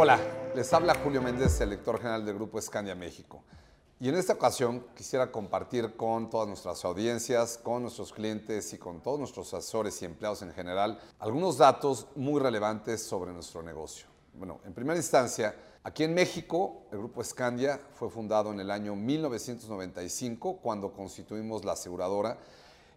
Hola, les habla Julio Méndez, el lector general del Grupo Escandia México. Y en esta ocasión quisiera compartir con todas nuestras audiencias, con nuestros clientes y con todos nuestros asesores y empleados en general algunos datos muy relevantes sobre nuestro negocio. Bueno, en primera instancia, aquí en México, el Grupo Escandia fue fundado en el año 1995 cuando constituimos la aseguradora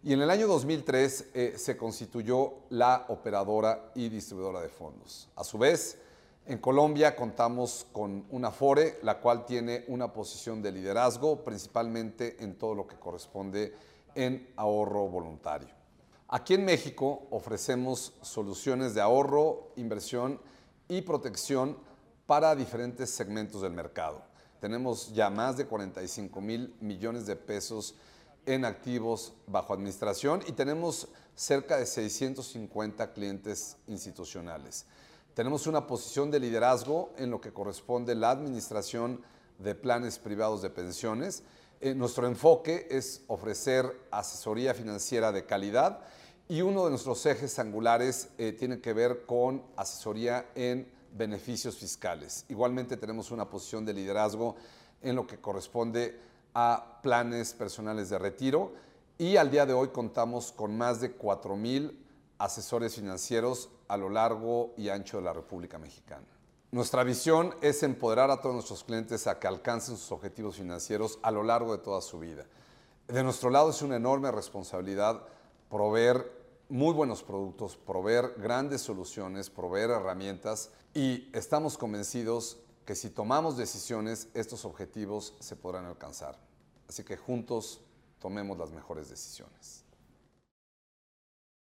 y en el año 2003 eh, se constituyó la operadora y distribuidora de fondos. A su vez, en Colombia contamos con una FORE, la cual tiene una posición de liderazgo, principalmente en todo lo que corresponde en ahorro voluntario. Aquí en México ofrecemos soluciones de ahorro, inversión y protección para diferentes segmentos del mercado. Tenemos ya más de 45 mil millones de pesos en activos bajo administración y tenemos cerca de 650 clientes institucionales. Tenemos una posición de liderazgo en lo que corresponde la administración de planes privados de pensiones. Eh, nuestro enfoque es ofrecer asesoría financiera de calidad y uno de nuestros ejes angulares eh, tiene que ver con asesoría en beneficios fiscales. Igualmente tenemos una posición de liderazgo en lo que corresponde a planes personales de retiro y al día de hoy contamos con más de 4 mil asesores financieros a lo largo y ancho de la República Mexicana. Nuestra visión es empoderar a todos nuestros clientes a que alcancen sus objetivos financieros a lo largo de toda su vida. De nuestro lado es una enorme responsabilidad proveer muy buenos productos, proveer grandes soluciones, proveer herramientas y estamos convencidos que si tomamos decisiones, estos objetivos se podrán alcanzar. Así que juntos tomemos las mejores decisiones.